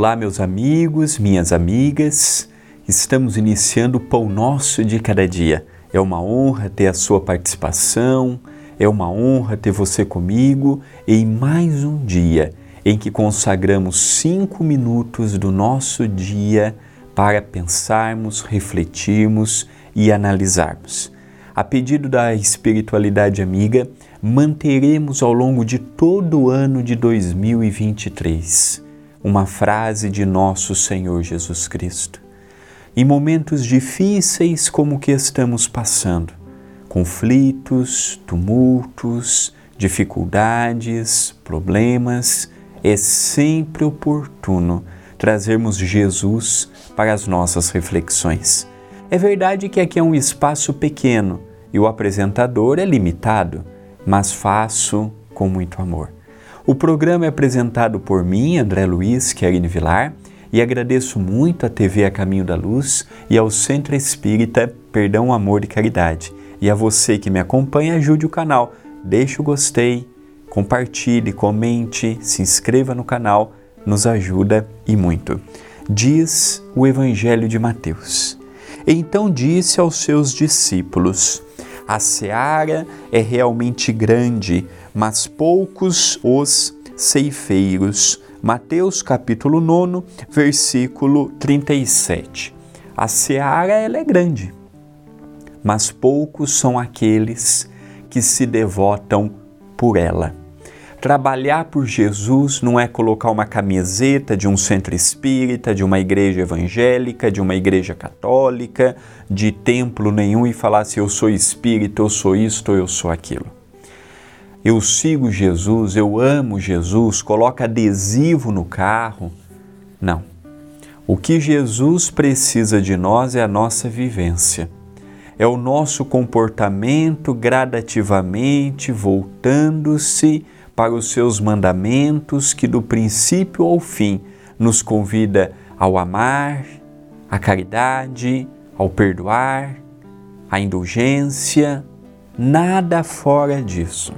Olá, meus amigos, minhas amigas. Estamos iniciando o Pão Nosso de cada dia. É uma honra ter a sua participação, é uma honra ter você comigo em mais um dia em que consagramos cinco minutos do nosso dia para pensarmos, refletirmos e analisarmos. A pedido da espiritualidade amiga, manteremos ao longo de todo o ano de 2023 uma frase de nosso Senhor Jesus Cristo. Em momentos difíceis como o que estamos passando, conflitos, tumultos, dificuldades, problemas, é sempre oportuno trazermos Jesus para as nossas reflexões. É verdade que aqui é um espaço pequeno e o apresentador é limitado, mas faço com muito amor. O programa é apresentado por mim, André Luiz Querine Vilar, e agradeço muito à TV A Caminho da Luz e ao Centro Espírita Perdão, Amor e Caridade. E a você que me acompanha, ajude o canal, deixe o gostei, compartilhe, comente, se inscreva no canal, nos ajuda e muito. Diz o Evangelho de Mateus. Então disse aos seus discípulos: A seara é realmente grande, mas poucos os ceifeiros. Mateus capítulo 9, versículo 37. A seara ela é grande, mas poucos são aqueles que se devotam por ela. Trabalhar por Jesus não é colocar uma camiseta de um centro espírita, de uma igreja evangélica, de uma igreja católica, de templo nenhum e falar se eu sou espírita, eu sou isto eu sou aquilo eu sigo Jesus, eu amo Jesus, coloca adesivo no carro. Não. O que Jesus precisa de nós é a nossa vivência. É o nosso comportamento gradativamente voltando-se para os seus mandamentos que do princípio ao fim nos convida ao amar, à caridade, ao perdoar, à indulgência, nada fora disso.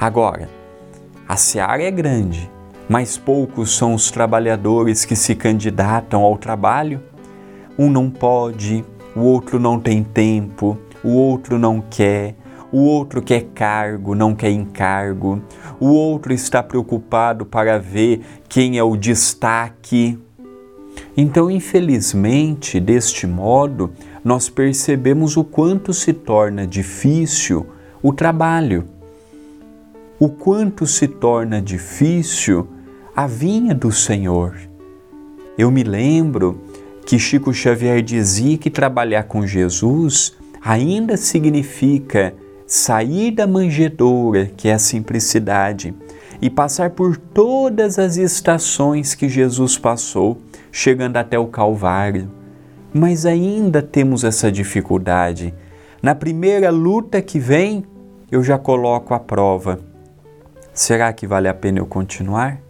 Agora, a seara é grande, mas poucos são os trabalhadores que se candidatam ao trabalho. Um não pode, o outro não tem tempo, o outro não quer, o outro quer cargo, não quer encargo, o outro está preocupado para ver quem é o destaque. Então, infelizmente, deste modo, nós percebemos o quanto se torna difícil o trabalho o quanto se torna difícil a vinha do Senhor. Eu me lembro que Chico Xavier dizia que trabalhar com Jesus ainda significa sair da manjedoura, que é a simplicidade, e passar por todas as estações que Jesus passou, chegando até o Calvário. Mas ainda temos essa dificuldade. Na primeira luta que vem, eu já coloco a prova. Será que vale a pena eu continuar?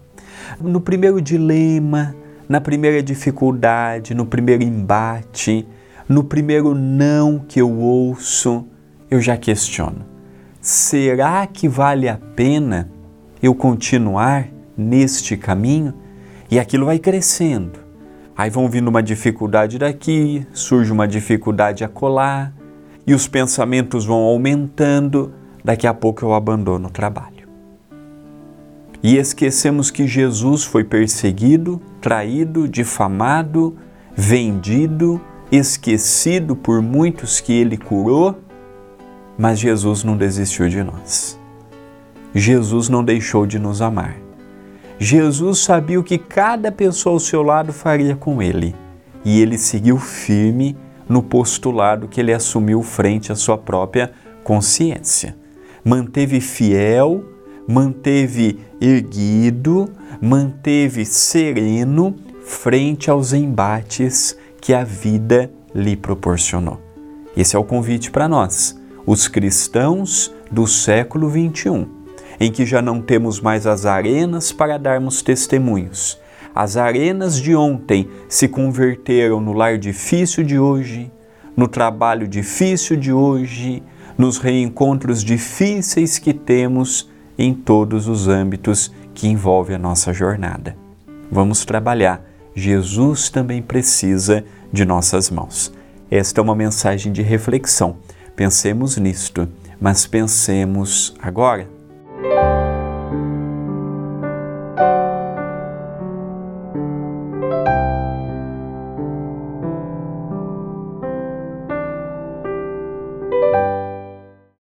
No primeiro dilema, na primeira dificuldade, no primeiro embate, no primeiro não que eu ouço, eu já questiono: será que vale a pena eu continuar neste caminho? E aquilo vai crescendo. Aí vão vindo uma dificuldade daqui, surge uma dificuldade acolá, e os pensamentos vão aumentando, daqui a pouco eu abandono o trabalho e esquecemos que Jesus foi perseguido, traído, difamado, vendido, esquecido por muitos que ele curou, mas Jesus não desistiu de nós. Jesus não deixou de nos amar. Jesus sabia o que cada pessoa ao seu lado faria com ele e ele seguiu firme no postulado que ele assumiu frente à sua própria consciência. Manteve fiel manteve erguido, manteve sereno frente aos embates que a vida lhe proporcionou. Esse é o convite para nós, os cristãos do século 21, em que já não temos mais as arenas para darmos testemunhos. As arenas de ontem se converteram no lar difícil de hoje, no trabalho difícil de hoje, nos reencontros difíceis que temos em todos os âmbitos que envolve a nossa jornada. Vamos trabalhar. Jesus também precisa de nossas mãos. Esta é uma mensagem de reflexão. Pensemos nisto, mas pensemos agora.